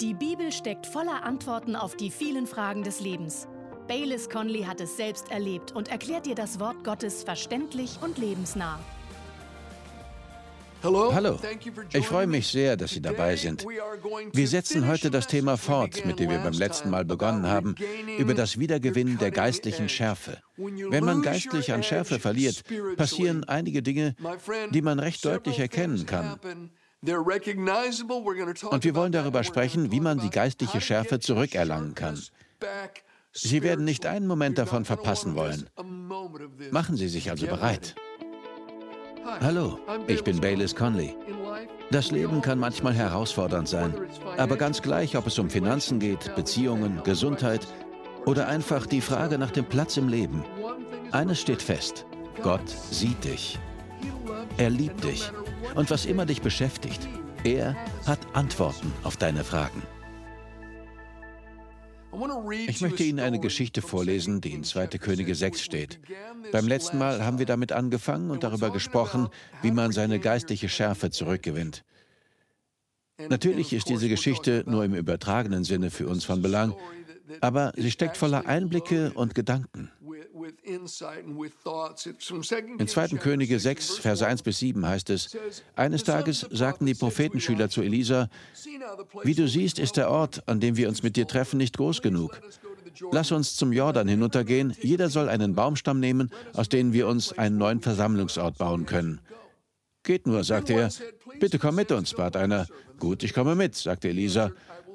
Die Bibel steckt voller Antworten auf die vielen Fragen des Lebens. Baylis Conley hat es selbst erlebt und erklärt dir das Wort Gottes verständlich und lebensnah. Hallo, ich freue mich sehr, dass Sie dabei sind. Wir setzen heute das Thema fort, mit dem wir beim letzten Mal begonnen haben, über das Wiedergewinnen der geistlichen Schärfe. Wenn man geistlich an Schärfe verliert, passieren einige Dinge, die man recht deutlich erkennen kann. Und wir wollen darüber sprechen, wie man die geistliche Schärfe zurückerlangen kann. Sie werden nicht einen Moment davon verpassen wollen. Machen Sie sich also bereit. Hallo, ich bin Baylis Conley. Das Leben kann manchmal herausfordernd sein, aber ganz gleich, ob es um Finanzen geht, Beziehungen, Gesundheit oder einfach die Frage nach dem Platz im Leben. Eines steht fest, Gott sieht dich. Er liebt dich und was immer dich beschäftigt, er hat Antworten auf deine Fragen. Ich möchte Ihnen eine Geschichte vorlesen, die in 2. Könige 6 steht. Beim letzten Mal haben wir damit angefangen und darüber gesprochen, wie man seine geistliche Schärfe zurückgewinnt. Natürlich ist diese Geschichte nur im übertragenen Sinne für uns von Belang, aber sie steckt voller Einblicke und Gedanken. In 2. Könige 6, Verse 1 bis 7 heißt es, eines Tages sagten die Prophetenschüler zu Elisa, wie du siehst, ist der Ort, an dem wir uns mit dir treffen, nicht groß genug. Lass uns zum Jordan hinuntergehen, jeder soll einen Baumstamm nehmen, aus dem wir uns einen neuen Versammlungsort bauen können. Geht nur, sagte er. Bitte komm mit uns, bat einer. Gut, ich komme mit, sagte Elisa.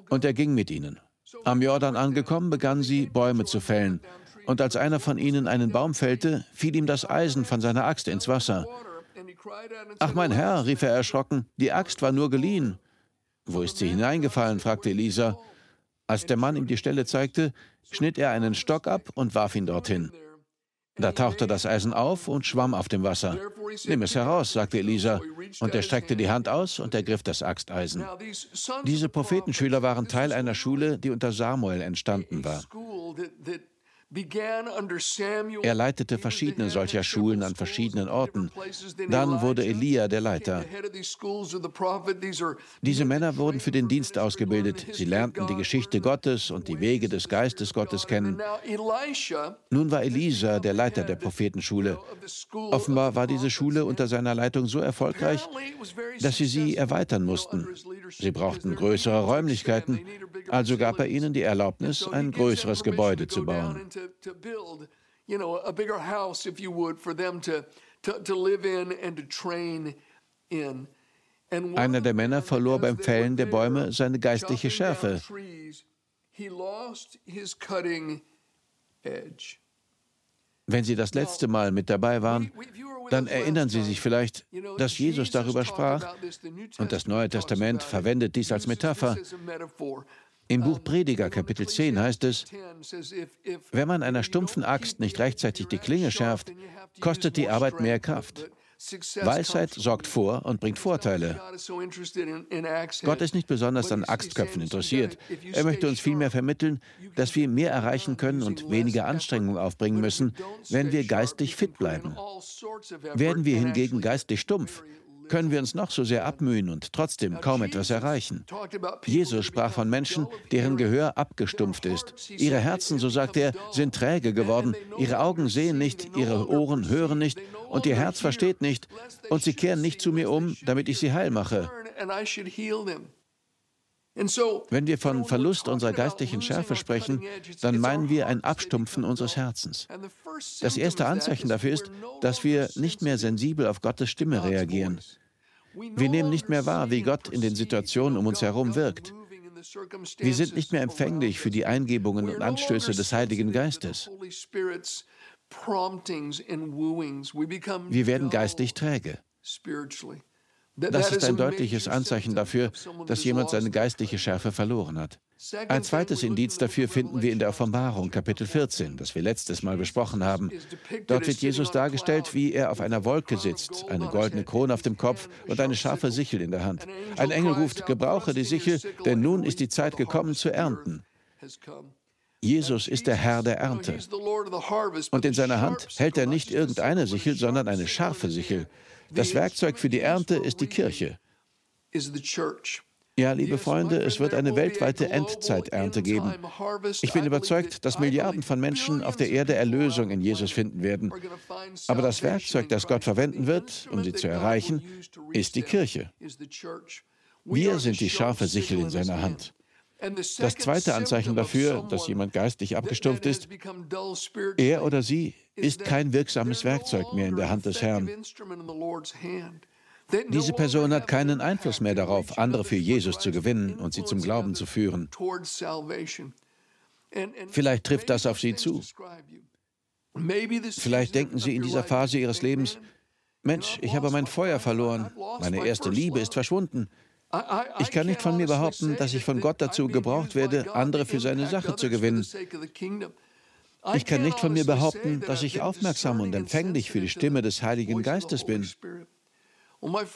Und er ging mit ihnen. Am Jordan angekommen, begannen sie, Bäume zu fällen. Und als einer von ihnen einen Baum fällte, fiel ihm das Eisen von seiner Axt ins Wasser. Ach mein Herr, rief er erschrocken, die Axt war nur geliehen. Wo ist sie hineingefallen? fragte Elisa. Als der Mann ihm die Stelle zeigte, schnitt er einen Stock ab und warf ihn dorthin. Da tauchte das Eisen auf und schwamm auf dem Wasser. Nimm es heraus, sagte Elisa, und er streckte die Hand aus und ergriff das Axteisen. Diese Prophetenschüler waren Teil einer Schule, die unter Samuel entstanden war. Er leitete verschiedene solcher Schulen an verschiedenen Orten. Dann wurde Elia der Leiter. Diese Männer wurden für den Dienst ausgebildet. Sie lernten die Geschichte Gottes und die Wege des Geistes Gottes kennen. Nun war Elisa der Leiter der Prophetenschule. Offenbar war diese Schule unter seiner Leitung so erfolgreich, dass sie sie erweitern mussten. Sie brauchten größere Räumlichkeiten, also gab er ihnen die Erlaubnis, ein größeres Gebäude zu bauen to, to build, you know, a bigger house, if you would, for them to, to, to live in and to train in. Einer der Männer verlor beim Fällen der Bäume seine geistliche Schärfe. Wenn Sie das letzte Mal mit dabei waren, dann erinnern Sie sich vielleicht, dass Jesus darüber sprach, und das Neue Testament verwendet dies als Metapher. Im Buch Prediger Kapitel 10 heißt es, wenn man einer stumpfen Axt nicht rechtzeitig die Klinge schärft, kostet die Arbeit mehr Kraft. Weisheit sorgt vor und bringt Vorteile. Gott ist nicht besonders an Axtköpfen interessiert. Er möchte uns vielmehr vermitteln, dass wir mehr erreichen können und weniger Anstrengung aufbringen müssen, wenn wir geistig fit bleiben. Werden wir hingegen geistig stumpf, können wir uns noch so sehr abmühen und trotzdem kaum etwas erreichen. Jesus sprach von Menschen, deren Gehör abgestumpft ist. Ihre Herzen, so sagt er, sind träge geworden. Ihre Augen sehen nicht, ihre Ohren hören nicht und ihr Herz versteht nicht. Und sie kehren nicht zu mir um, damit ich sie heil mache. Wenn wir von Verlust unserer geistlichen Schärfe sprechen, dann meinen wir ein Abstumpfen unseres Herzens. Das erste Anzeichen dafür ist, dass wir nicht mehr sensibel auf Gottes Stimme reagieren. Wir nehmen nicht mehr wahr, wie Gott in den Situationen um uns herum wirkt. Wir sind nicht mehr empfänglich für die Eingebungen und Anstöße des Heiligen Geistes. Wir werden geistig träge. Das ist ein deutliches Anzeichen dafür, dass jemand seine geistliche Schärfe verloren hat. Ein zweites Indiz dafür finden wir in der Offenbarung, Kapitel 14, das wir letztes Mal besprochen haben. Dort wird Jesus dargestellt, wie er auf einer Wolke sitzt, eine goldene Krone auf dem Kopf und eine scharfe Sichel in der Hand. Ein Engel ruft, gebrauche die Sichel, denn nun ist die Zeit gekommen zu ernten. Jesus ist der Herr der Ernte. Und in seiner Hand hält er nicht irgendeine Sichel, sondern eine scharfe Sichel. Das Werkzeug für die Ernte ist die Kirche. Ja, liebe Freunde, es wird eine weltweite Endzeiternte geben. Ich bin überzeugt, dass Milliarden von Menschen auf der Erde Erlösung in Jesus finden werden. Aber das Werkzeug, das Gott verwenden wird, um sie zu erreichen, ist die Kirche. Wir sind die scharfe Sichel in seiner Hand. Das zweite Anzeichen dafür, dass jemand geistig abgestumpft ist, er oder sie ist kein wirksames Werkzeug mehr in der Hand des Herrn. Diese Person hat keinen Einfluss mehr darauf, andere für Jesus zu gewinnen und sie zum Glauben zu führen. Vielleicht trifft das auf Sie zu. Vielleicht denken Sie in dieser Phase Ihres Lebens, Mensch, ich habe mein Feuer verloren, meine erste Liebe ist verschwunden. Ich kann nicht von mir behaupten, dass ich von Gott dazu gebraucht werde, andere für seine Sache zu gewinnen. Ich kann nicht von mir behaupten, dass ich aufmerksam und empfänglich für die Stimme des Heiligen Geistes bin.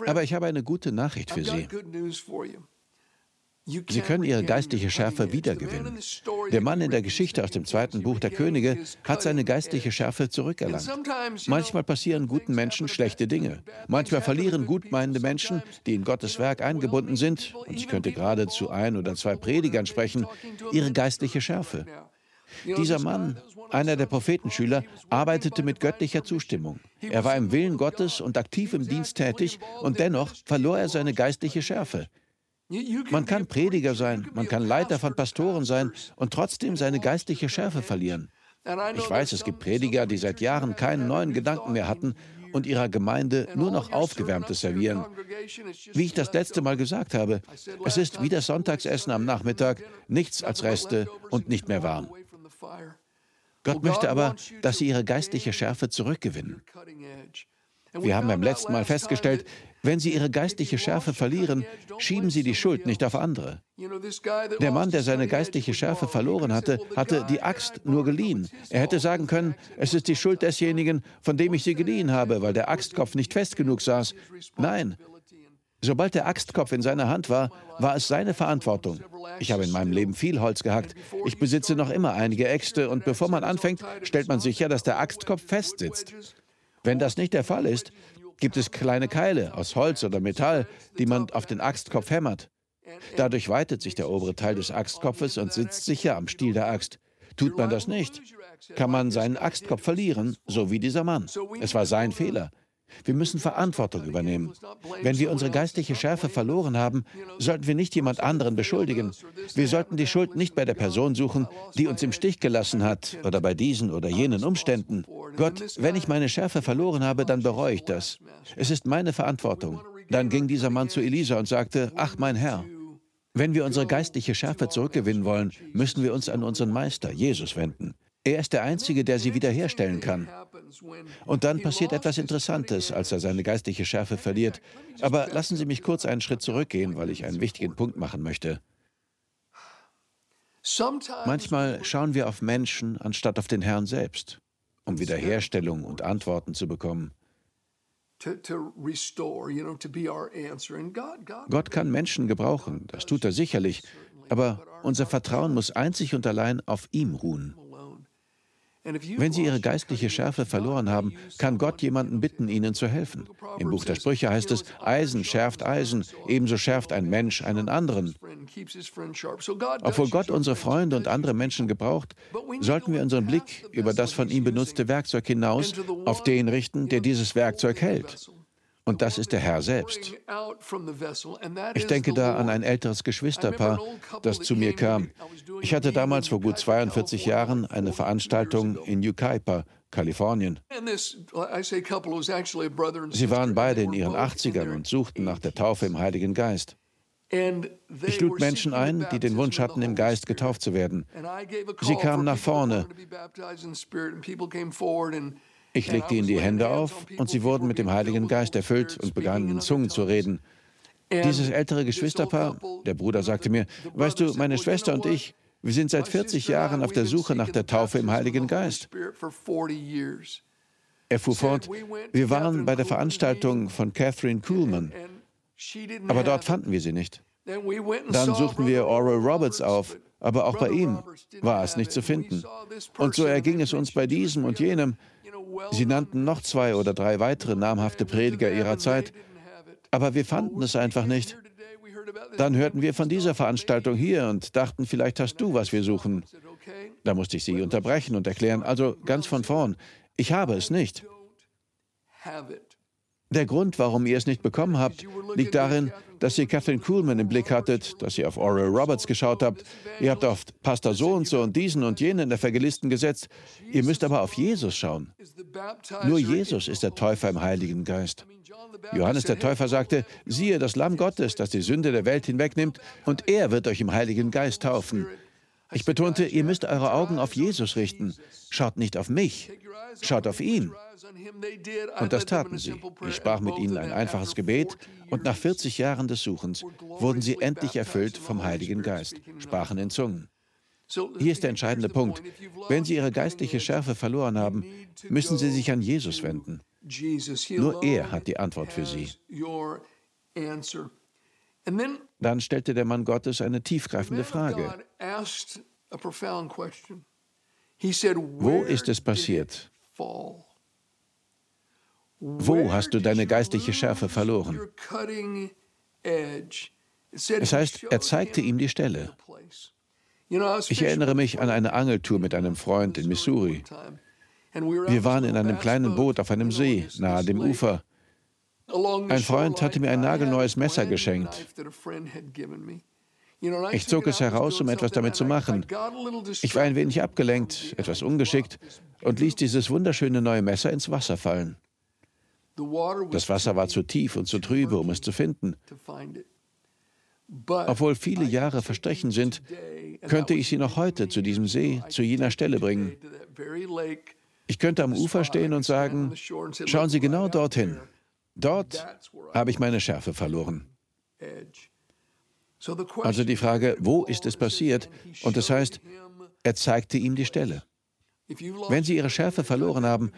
Aber ich habe eine gute Nachricht für Sie. Sie können Ihre geistliche Schärfe wiedergewinnen. Der Mann in der Geschichte aus dem zweiten Buch der Könige hat seine geistliche Schärfe zurückerlangt. Manchmal passieren guten Menschen schlechte Dinge. Manchmal verlieren gutmeinende Menschen, die in Gottes Werk eingebunden sind, und ich könnte gerade zu ein oder zwei Predigern sprechen, ihre geistliche Schärfe. Dieser Mann, einer der Prophetenschüler, arbeitete mit göttlicher Zustimmung. Er war im Willen Gottes und aktiv im Dienst tätig und dennoch verlor er seine geistliche Schärfe. Man kann Prediger sein, man kann Leiter von Pastoren sein und trotzdem seine geistliche Schärfe verlieren. Ich weiß, es gibt Prediger, die seit Jahren keinen neuen Gedanken mehr hatten und ihrer Gemeinde nur noch Aufgewärmtes servieren. Wie ich das letzte Mal gesagt habe, es ist wie das Sonntagsessen am Nachmittag, nichts als Reste und nicht mehr warm. Gott möchte aber, dass sie ihre geistliche Schärfe zurückgewinnen. Wir haben beim letzten Mal festgestellt, wenn sie ihre geistliche Schärfe verlieren, schieben sie die Schuld nicht auf andere. Der Mann, der seine geistliche Schärfe verloren hatte, hatte die Axt nur geliehen. Er hätte sagen können, es ist die Schuld desjenigen, von dem ich sie geliehen habe, weil der Axtkopf nicht fest genug saß. Nein, Sobald der Axtkopf in seiner Hand war, war es seine Verantwortung. Ich habe in meinem Leben viel Holz gehackt. Ich besitze noch immer einige Äxte und bevor man anfängt, stellt man sicher, dass der Axtkopf fest sitzt. Wenn das nicht der Fall ist, gibt es kleine Keile aus Holz oder Metall, die man auf den Axtkopf hämmert. Dadurch weitet sich der obere Teil des Axtkopfes und sitzt sicher am Stiel der Axt. Tut man das nicht, kann man seinen Axtkopf verlieren, so wie dieser Mann. Es war sein Fehler. Wir müssen Verantwortung übernehmen. Wenn wir unsere geistliche Schärfe verloren haben, sollten wir nicht jemand anderen beschuldigen. Wir sollten die Schuld nicht bei der Person suchen, die uns im Stich gelassen hat oder bei diesen oder jenen Umständen. Gott, wenn ich meine Schärfe verloren habe, dann bereue ich das. Es ist meine Verantwortung. Dann ging dieser Mann zu Elisa und sagte, ach mein Herr, wenn wir unsere geistliche Schärfe zurückgewinnen wollen, müssen wir uns an unseren Meister, Jesus, wenden. Er ist der Einzige, der sie wiederherstellen kann. Und dann passiert etwas Interessantes, als er seine geistliche Schärfe verliert. Aber lassen Sie mich kurz einen Schritt zurückgehen, weil ich einen wichtigen Punkt machen möchte. Manchmal schauen wir auf Menschen anstatt auf den Herrn selbst, um Wiederherstellung und Antworten zu bekommen. Gott kann Menschen gebrauchen, das tut er sicherlich, aber unser Vertrauen muss einzig und allein auf ihm ruhen. Wenn Sie Ihre geistliche Schärfe verloren haben, kann Gott jemanden bitten, Ihnen zu helfen. Im Buch der Sprüche heißt es, Eisen schärft Eisen, ebenso schärft ein Mensch einen anderen. Obwohl Gott unsere Freunde und andere Menschen gebraucht, sollten wir unseren Blick über das von ihm benutzte Werkzeug hinaus auf den richten, der dieses Werkzeug hält. Und das ist der Herr selbst. Ich denke da an ein älteres Geschwisterpaar, das zu mir kam. Ich hatte damals vor gut 42 Jahren eine Veranstaltung in Yucaipa, Kalifornien. Sie waren beide in ihren 80ern und suchten nach der Taufe im Heiligen Geist. Ich lud Menschen ein, die den Wunsch hatten, im Geist getauft zu werden. Sie kamen nach vorne. Ich legte ihnen die Hände auf und sie wurden mit dem Heiligen Geist erfüllt und begannen in Zungen zu reden. Dieses ältere Geschwisterpaar, der Bruder sagte mir, weißt du, meine Schwester und ich, wir sind seit 40 Jahren auf der Suche nach der Taufe im Heiligen Geist. Er fuhr fort, wir waren bei der Veranstaltung von Catherine Kuhlman, aber dort fanden wir sie nicht. Dann suchten wir Oral Roberts auf, aber auch bei ihm war es nicht zu finden. Und so erging es uns bei diesem und jenem. Sie nannten noch zwei oder drei weitere namhafte Prediger ihrer Zeit, aber wir fanden es einfach nicht. Dann hörten wir von dieser Veranstaltung hier und dachten, vielleicht hast du, was wir suchen. Da musste ich sie unterbrechen und erklären, also ganz von vorn, ich habe es nicht. Der Grund, warum ihr es nicht bekommen habt, liegt darin, dass ihr Catherine Kuhlman im Blick hattet, dass ihr auf Oral Roberts geschaut habt. Ihr habt auf Pastor so und so und diesen und jenen Evangelisten gesetzt. Ihr müsst aber auf Jesus schauen. Nur Jesus ist der Täufer im Heiligen Geist. Johannes der Täufer sagte, siehe das Lamm Gottes, das die Sünde der Welt hinwegnimmt, und er wird euch im Heiligen Geist taufen. Ich betonte, ihr müsst eure Augen auf Jesus richten. Schaut nicht auf mich, schaut auf ihn. Und das taten sie. Ich sprach mit ihnen ein einfaches Gebet und nach 40 Jahren des Suchens wurden sie endlich erfüllt vom Heiligen Geist, sprachen in Zungen. Hier ist der entscheidende Punkt. Wenn Sie Ihre geistliche Schärfe verloren haben, müssen Sie sich an Jesus wenden. Nur er hat die Antwort für Sie. Dann stellte der Mann Gottes eine tiefgreifende Frage. Wo ist es passiert? Wo hast du deine geistliche Schärfe verloren? Es heißt, er zeigte ihm die Stelle. Ich erinnere mich an eine Angeltour mit einem Freund in Missouri. Wir waren in einem kleinen Boot auf einem See, nahe dem Ufer. Ein Freund hatte mir ein nagelneues Messer geschenkt. Ich zog es heraus, um etwas damit zu machen. Ich war ein wenig abgelenkt, etwas ungeschickt und ließ dieses wunderschöne neue Messer ins Wasser fallen. Das Wasser war zu tief und zu trübe, um es zu finden. Obwohl viele Jahre verstrichen sind, könnte ich sie noch heute zu diesem See, zu jener Stelle bringen. Ich könnte am Ufer stehen und sagen, schauen Sie genau dorthin. Dort habe ich meine Schärfe verloren. Also die Frage, wo ist es passiert? Und das heißt, er zeigte ihm die Stelle. Wenn Sie Ihre Schärfe verloren haben,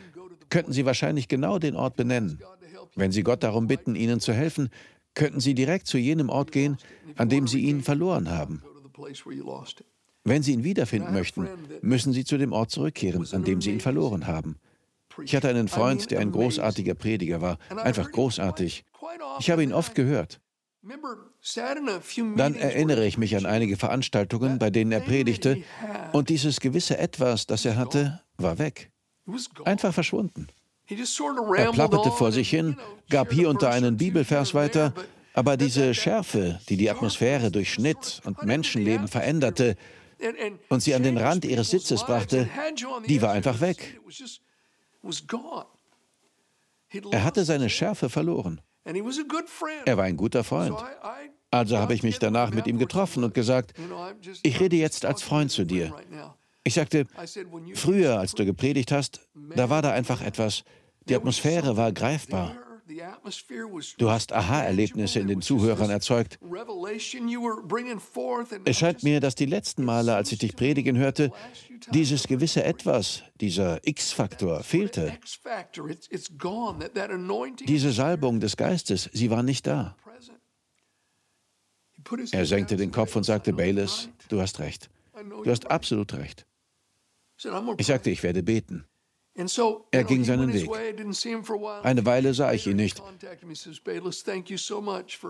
könnten Sie wahrscheinlich genau den Ort benennen. Wenn Sie Gott darum bitten, Ihnen zu helfen, könnten Sie direkt zu jenem Ort gehen, an dem Sie ihn verloren haben. Wenn Sie ihn wiederfinden möchten, müssen Sie zu dem Ort zurückkehren, an dem Sie ihn verloren haben. Ich hatte einen Freund, der ein großartiger Prediger war, einfach großartig. Ich habe ihn oft gehört. Dann erinnere ich mich an einige Veranstaltungen, bei denen er predigte, und dieses gewisse Etwas, das er hatte, war weg. Einfach verschwunden. Er plapperte vor sich hin, gab hier und da einen Bibelvers weiter, aber diese Schärfe, die die Atmosphäre durchschnitt und Menschenleben veränderte und sie an den Rand ihres Sitzes brachte, die war einfach weg. Er hatte seine Schärfe verloren. Er war ein guter Freund. Also habe ich mich danach mit ihm getroffen und gesagt, ich rede jetzt als Freund zu dir. Ich sagte, früher, als du gepredigt hast, da war da einfach etwas, die Atmosphäre war greifbar. Du hast Aha-Erlebnisse in den Zuhörern erzeugt. Es scheint mir, dass die letzten Male, als ich dich predigen hörte, dieses gewisse Etwas, dieser X-Faktor fehlte. Diese Salbung des Geistes, sie war nicht da. Er senkte den Kopf und sagte, Bayless, du hast recht. Du hast absolut recht. Ich sagte, ich werde beten. Er ging seinen Weg. Eine Weile sah ich ihn nicht.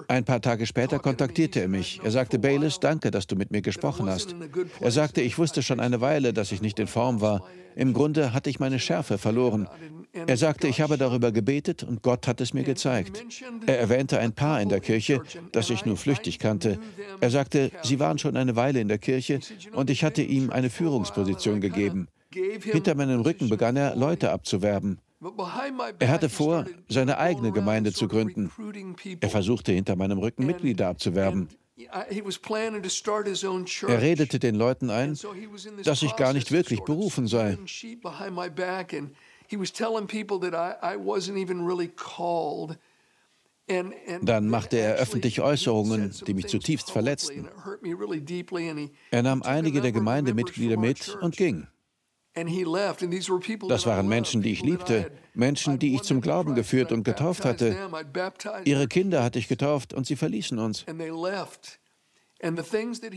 Ein paar Tage später kontaktierte er mich. Er sagte, Bayless, danke, dass du mit mir gesprochen hast. Er sagte, ich wusste schon eine Weile, dass ich nicht in Form war. Im Grunde hatte ich meine Schärfe verloren. Er sagte, ich habe darüber gebetet und Gott hat es mir gezeigt. Er erwähnte ein Paar in der Kirche, das ich nur flüchtig kannte. Er sagte, sie waren schon eine Weile in der Kirche und ich hatte ihm eine Führungsposition gegeben. Hinter meinem Rücken begann er, Leute abzuwerben. Er hatte vor, seine eigene Gemeinde zu gründen. Er versuchte hinter meinem Rücken Mitglieder abzuwerben. Er redete den Leuten ein, dass ich gar nicht wirklich berufen sei. Dann machte er öffentliche Äußerungen, die mich zutiefst verletzten. Er nahm einige der Gemeindemitglieder mit und ging. Das waren Menschen, die ich liebte, Menschen, die ich zum Glauben geführt und getauft hatte. Ihre Kinder hatte ich getauft und sie verließen uns.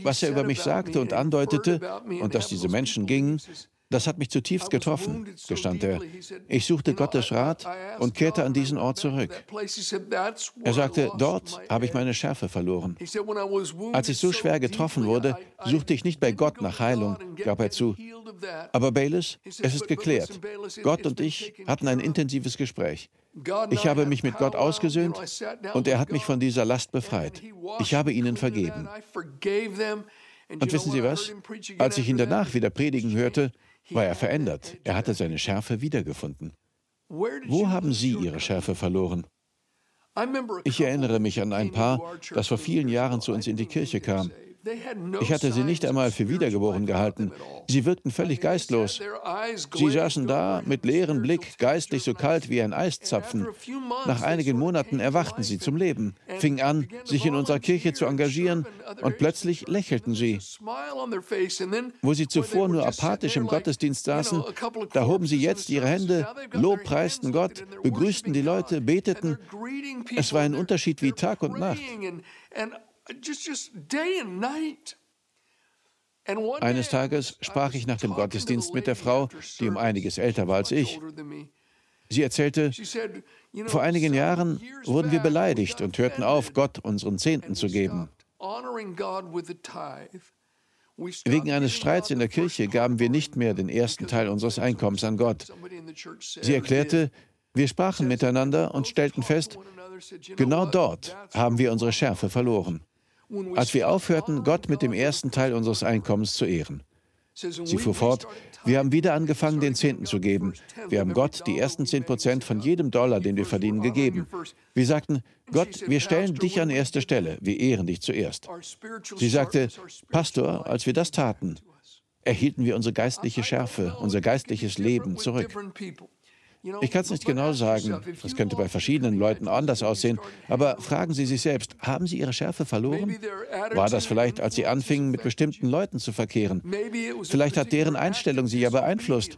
Was er über mich sagte und andeutete und dass diese Menschen gingen, Das hat mich zutiefst getroffen, gestand er. Ich suchte Gottes Rat und kehrte an diesen Ort zurück. Er sagte, dort habe ich meine Schärfe verloren. Als ich so schwer getroffen wurde, suchte ich nicht bei Gott nach Heilung, gab er zu. Aber Bayless, es ist geklärt. Gott und ich hatten ein intensives Gespräch. Ich habe mich mit Gott ausgesöhnt und er hat mich von dieser Last befreit. Ich habe ihnen vergeben. Und wissen Sie was? Als ich ihn danach wieder predigen hörte, war er verändert. Er hatte seine Schärfe wiedergefunden. Wo haben Sie Ihre Schärfe verloren? Ich erinnere mich an ein Paar, das vor vielen Jahren zu uns in die Kirche kam. Ich hatte sie nicht einmal für wiedergeboren gehalten. Sie wirkten völlig geistlos. Sie saßen da mit leerem Blick, geistlich so kalt wie ein Eiszapfen. Nach einigen Monaten erwachten sie zum Leben, fingen an, sich in unserer Kirche zu engagieren und plötzlich lächelten sie. Wo sie zuvor nur apathisch im Gottesdienst saßen, da hoben sie jetzt ihre Hände, lobpreisten Gott, begrüßten die Leute, beteten. Es war ein Unterschied wie Tag und Nacht. Eines Tages sprach ich nach dem Gottesdienst mit der Frau, die um einiges älter war als ich. Sie erzählte, vor einigen Jahren wurden wir beleidigt und hörten auf, Gott unseren Zehnten zu geben. Wegen eines Streits in der Kirche gaben wir nicht mehr den ersten Teil unseres Einkommens an Gott. Sie erklärte, wir sprachen miteinander und stellten fest, genau dort haben wir unsere Schärfe verloren als wir aufhörten, Gott mit dem ersten Teil unseres Einkommens zu ehren. Sie fuhr fort, wir haben wieder angefangen, den Zehnten zu geben. Wir haben Gott die ersten zehn Prozent von jedem Dollar, den wir verdienen, gegeben. Wir sagten, Gott, wir stellen dich an erste Stelle, wir ehren dich zuerst. Sie sagte, Pastor, als wir das taten, erhielten wir unsere geistliche Schärfe, unser geistliches Leben zurück. Ich kann es nicht genau sagen. Das könnte bei verschiedenen Leuten anders aussehen. Aber fragen Sie sich selbst, haben Sie Ihre Schärfe verloren? War das vielleicht, als Sie anfingen, mit bestimmten Leuten zu verkehren? Vielleicht hat deren Einstellung Sie ja beeinflusst.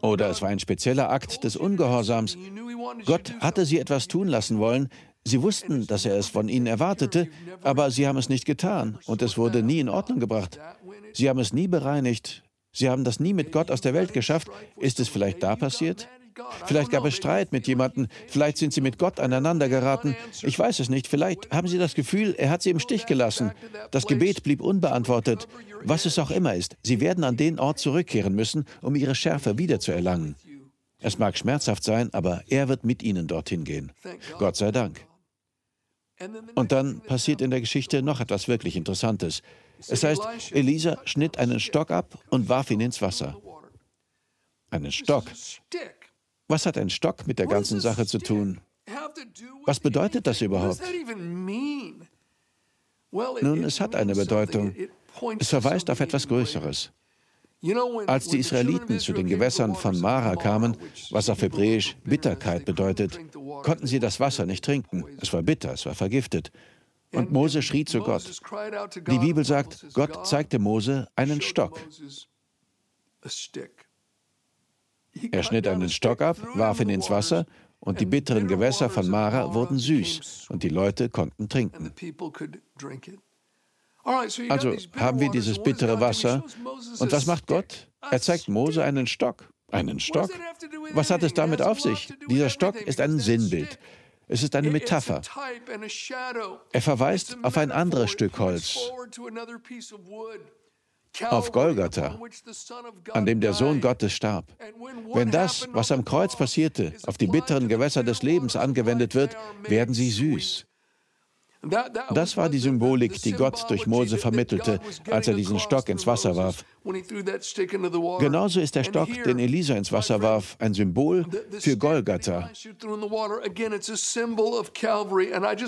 Oder es war ein spezieller Akt des Ungehorsams. Gott hatte Sie etwas tun lassen wollen. Sie wussten, dass er es von Ihnen erwartete, aber Sie haben es nicht getan und es wurde nie in Ordnung gebracht. Sie haben es nie bereinigt. Sie haben das nie mit Gott aus der Welt geschafft. Ist es vielleicht da passiert? Vielleicht gab es Streit mit jemandem, vielleicht sind Sie mit Gott aneinander geraten. Ich weiß es nicht. Vielleicht haben Sie das Gefühl, er hat Sie im Stich gelassen. Das Gebet blieb unbeantwortet. Was es auch immer ist, Sie werden an den Ort zurückkehren müssen, um Ihre Schärfe wiederzuerlangen. Es mag schmerzhaft sein, aber er wird mit Ihnen dorthin gehen. Gott sei Dank. Und dann passiert in der Geschichte noch etwas wirklich Interessantes. Es heißt, Elisa schnitt einen Stock ab und warf ihn ins Wasser. Einen Stock. Was hat ein Stock mit der ganzen Sache zu tun? Was bedeutet das überhaupt? Nun, es hat eine Bedeutung. Es verweist auf etwas Größeres. Als die Israeliten zu den Gewässern von Mara kamen, was auf Hebräisch Bitterkeit bedeutet, konnten sie das Wasser nicht trinken. Es war bitter, es war vergiftet. Und Mose schrie zu Gott. Die Bibel sagt, Gott zeigte Mose einen Stock. Er schnitt einen Stock ab, warf ihn ins Wasser, und die bitteren Gewässer von Mara wurden süß, und die Leute konnten trinken. Also haben wir dieses bittere Wasser. Und was macht Gott? Er zeigt Mose einen Stock. Einen Stock? Was hat es damit auf sich? Dieser Stock ist ein Sinnbild. Es ist eine Metapher. Er verweist auf ein anderes Stück Holz auf Golgatha, an dem der Sohn Gottes starb. Wenn das, was am Kreuz passierte, auf die bitteren Gewässer des Lebens angewendet wird, werden sie süß. Das war die Symbolik, die Gott durch Mose vermittelte, als er diesen Stock ins Wasser warf. Genauso ist der Stock, den Elisa ins Wasser warf, ein Symbol für Golgatha.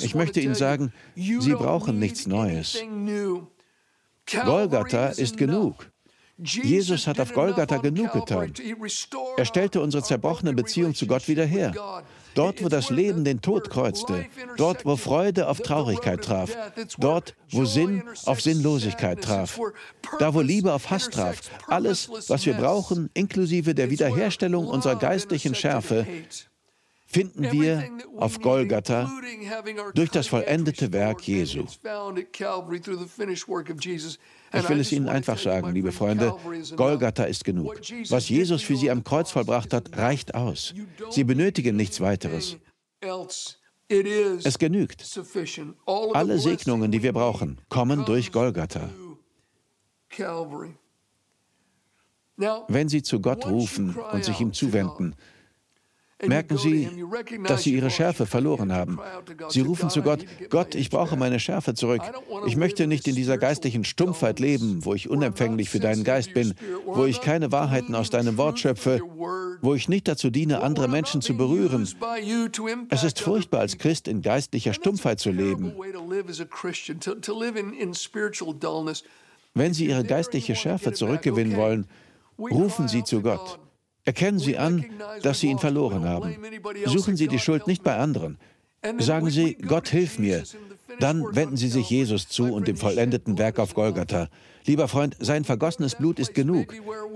Ich möchte Ihnen sagen, Sie brauchen nichts Neues. Golgatha ist genug. Jesus hat auf Golgatha genug getan. Er stellte unsere zerbrochene Beziehung zu Gott wieder her. Dort, wo das Leben den Tod kreuzte, dort, wo Freude auf Traurigkeit traf, dort, wo Sinn auf Sinnlosigkeit traf, da, wo Liebe auf Hass traf, alles, was wir brauchen, inklusive der Wiederherstellung unserer geistlichen Schärfe, finden wir auf Golgatha durch das vollendete Werk Jesu. Ich will es Ihnen einfach sagen, liebe Freunde, Golgatha ist genug. Was Jesus für Sie am Kreuz vollbracht hat, reicht aus. Sie benötigen nichts weiteres. Es genügt. Alle Segnungen, die wir brauchen, kommen durch Golgatha. Wenn Sie zu Gott rufen und sich ihm zuwenden, merken Sie, dass Sie Ihre Schärfe verloren haben. Sie rufen zu Gott, Gott, ich brauche meine Schärfe zurück. Ich möchte nicht in dieser geistlichen Stumpfheit leben, wo ich unempfänglich für deinen Geist bin, wo ich keine Wahrheiten aus deinem Wort schöpfe, wo ich nicht dazu diene, andere Menschen zu berühren. Es ist furchtbar, als Christ in geistlicher Stumpfheit zu leben. Wenn Sie Ihre geistliche Schärfe zurückgewinnen wollen, rufen Sie zu Gott. Erkennen Sie an, dass Sie ihn verloren haben. Suchen Sie die Schuld nicht bei anderen. Sagen Sie, Gott hilf mir. Dann wenden Sie sich Jesus zu und dem vollendeten Werk auf Golgatha. Lieber Freund, sein vergossenes Blut ist genug.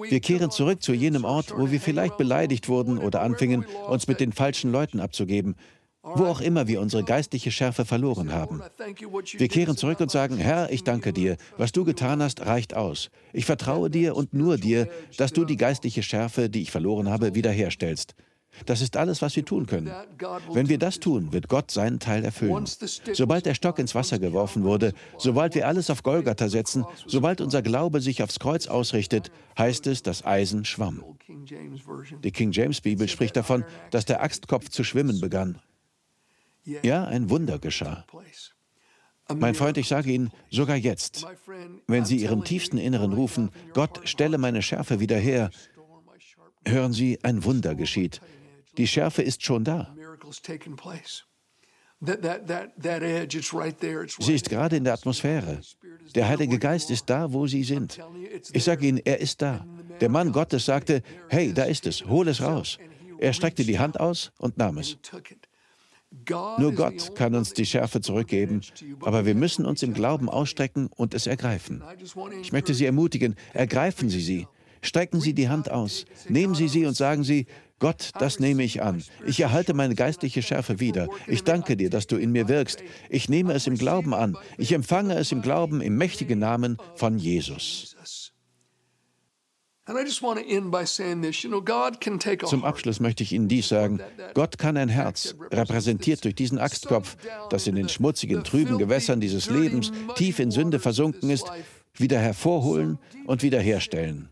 Wir kehren zurück zu jenem Ort, wo wir vielleicht beleidigt wurden oder anfingen, uns mit den falschen Leuten abzugeben wo auch immer wir unsere geistliche Schärfe verloren haben. Wir kehren zurück und sagen, Herr, ich danke dir, was du getan hast, reicht aus. Ich vertraue dir und nur dir, dass du die geistliche Schärfe, die ich verloren habe, wiederherstellst. Das ist alles, was wir tun können. Wenn wir das tun, wird Gott seinen Teil erfüllen. Sobald der Stock ins Wasser geworfen wurde, sobald wir alles auf Golgatha setzen, sobald unser Glaube sich aufs Kreuz ausrichtet, heißt es, das Eisen schwamm. Die King James Bibel spricht davon, dass der Axtkopf zu schwimmen begann. Ja, ein Wunder geschah. Mein Freund, ich sage Ihnen, sogar jetzt, wenn Sie Ihrem tiefsten Inneren rufen, Gott, stelle meine Schärfe wieder her, hören Sie, ein Wunder geschieht. Die Schärfe ist schon da. Sie ist gerade in der Atmosphäre. Der Heilige Geist ist da, wo Sie sind. Ich sage Ihnen, er ist da. Der Mann Gottes sagte, hey, da ist es, hol es raus. Er streckte die Hand aus und nahm es. Nur Gott kann uns die Schärfe zurückgeben, aber wir müssen uns im Glauben ausstrecken und es ergreifen. Ich möchte Sie ermutigen, ergreifen Sie sie. Strecken Sie die Hand aus, nehmen Sie sie und sagen Sie, Gott, das nehme ich an. Ich erhalte meine geistliche Schärfe wieder. Ich danke dir, dass du in mir wirkst. Ich nehme es im Glauben an. Ich empfange es im Glauben im mächtigen Namen von Jesus. Zum Abschluss möchte ich Ihnen dies sagen. Gott kann ein Herz, repräsentiert durch diesen Axtkopf, das in den schmutzigen, trüben Gewässern dieses Lebens tief in Sünde versunken ist, wieder hervorholen und wiederherstellen.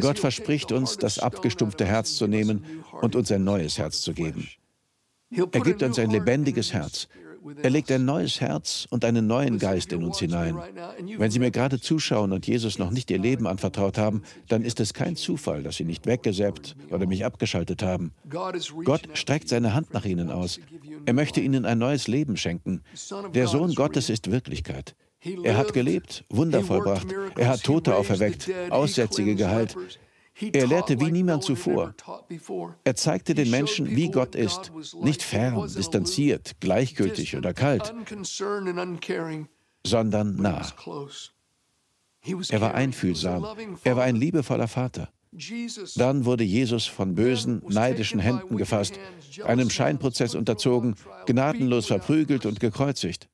Gott verspricht uns, das abgestumpfte Herz zu nehmen und uns ein neues Herz zu geben. Er gibt uns ein lebendiges Herz, er legt ein neues Herz und einen neuen Geist in uns hinein. Wenn Sie mir gerade zuschauen und Jesus noch nicht Ihr Leben anvertraut haben, dann ist es kein Zufall, dass Sie nicht weggesäppt oder mich abgeschaltet haben. Gott streckt seine Hand nach Ihnen aus. Er möchte Ihnen ein neues Leben schenken. Der Sohn Gottes ist Wirklichkeit. Er hat gelebt, Wunder vollbracht. Er hat Tote auferweckt, Aussätzige geheilt. Er lehrte wie niemand zuvor. Er zeigte den Menschen, wie Gott ist, nicht fern, distanziert, gleichgültig oder kalt, sondern nah. Er war einfühlsam, er war ein liebevoller Vater. Dann wurde Jesus von bösen, neidischen Händen gefasst, einem Scheinprozess unterzogen, gnadenlos verprügelt und gekreuzigt.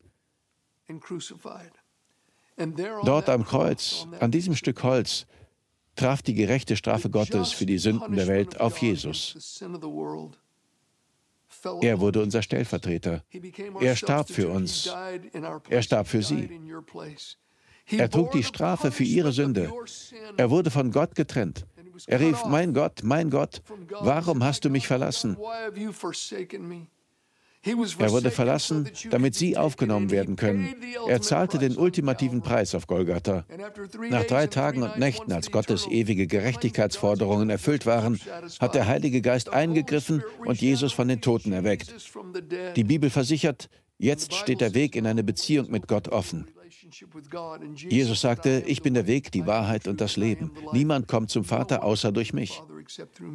Dort am Kreuz, an diesem Stück Holz, traf die gerechte Strafe Gottes für die Sünden der Welt auf Jesus. Er wurde unser Stellvertreter. Er starb für uns. Er starb für sie. Er trug die Strafe für ihre Sünde. Er wurde von Gott getrennt. Er rief, mein Gott, mein Gott, warum hast du mich verlassen? Er wurde verlassen, damit sie aufgenommen werden können. Er zahlte den ultimativen Preis auf Golgatha. Nach drei Tagen und Nächten, als Gottes ewige Gerechtigkeitsforderungen erfüllt waren, hat der Heilige Geist eingegriffen und Jesus von den Toten erweckt. Die Bibel versichert, jetzt steht der Weg in eine Beziehung mit Gott offen. Jesus sagte, ich bin der Weg, die Wahrheit und das Leben. Niemand kommt zum Vater außer durch mich.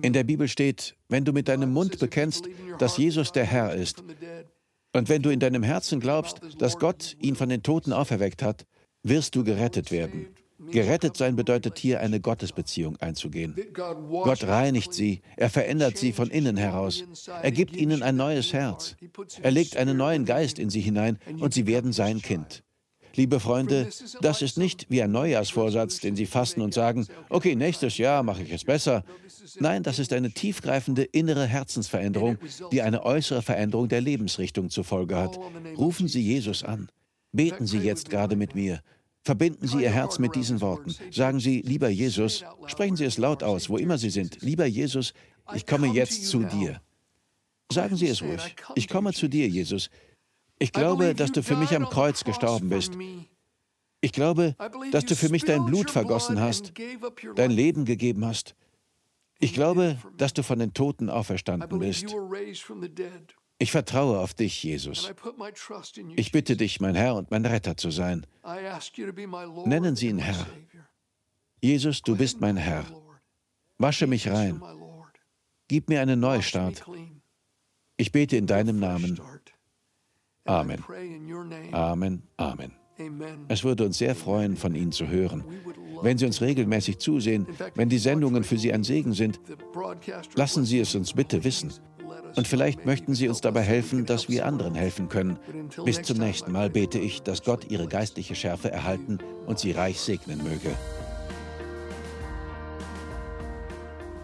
In der Bibel steht, wenn du mit deinem Mund bekennst, dass Jesus der Herr ist, und wenn du in deinem Herzen glaubst, dass Gott ihn von den Toten auferweckt hat, wirst du gerettet werden. Gerettet sein bedeutet hier eine Gottesbeziehung einzugehen. Gott reinigt sie, er verändert sie von innen heraus. Er gibt ihnen ein neues Herz. Er legt einen neuen Geist in sie hinein und sie werden sein Kind. Liebe Freunde, das ist nicht wie ein Neujahrsvorsatz, den Sie fassen und sagen, okay, nächstes Jahr mache ich es besser. Nein, das ist eine tiefgreifende innere Herzensveränderung, die eine äußere Veränderung der Lebensrichtung zur Folge hat. Rufen Sie Jesus an. Beten Sie jetzt gerade mit mir. Verbinden Sie Ihr Herz mit diesen Worten. Sagen Sie, lieber Jesus, sprechen Sie es laut aus, wo immer Sie sind. Lieber Jesus, ich komme jetzt zu dir. Sagen Sie es ruhig. Ich komme zu dir, Jesus. Ich glaube, dass du für mich am Kreuz gestorben bist. Ich glaube, dass du für mich dein Blut vergossen hast, dein Leben gegeben hast. Ich glaube, dass du von den Toten auferstanden bist. Ich vertraue auf dich, Jesus. Ich bitte dich, mein Herr und mein Retter zu sein. Nennen Sie ihn Herr. Jesus, du bist mein Herr. Wasche mich rein. Gib mir einen Neustart. Ich bete in deinem Namen. Amen. Amen. Amen. Es würde uns sehr freuen, von Ihnen zu hören. Wenn Sie uns regelmäßig zusehen, wenn die Sendungen für Sie ein Segen sind, lassen Sie es uns bitte wissen. Und vielleicht möchten Sie uns dabei helfen, dass wir anderen helfen können. Bis zum nächsten Mal bete ich, dass Gott Ihre geistliche Schärfe erhalten und Sie reich segnen möge.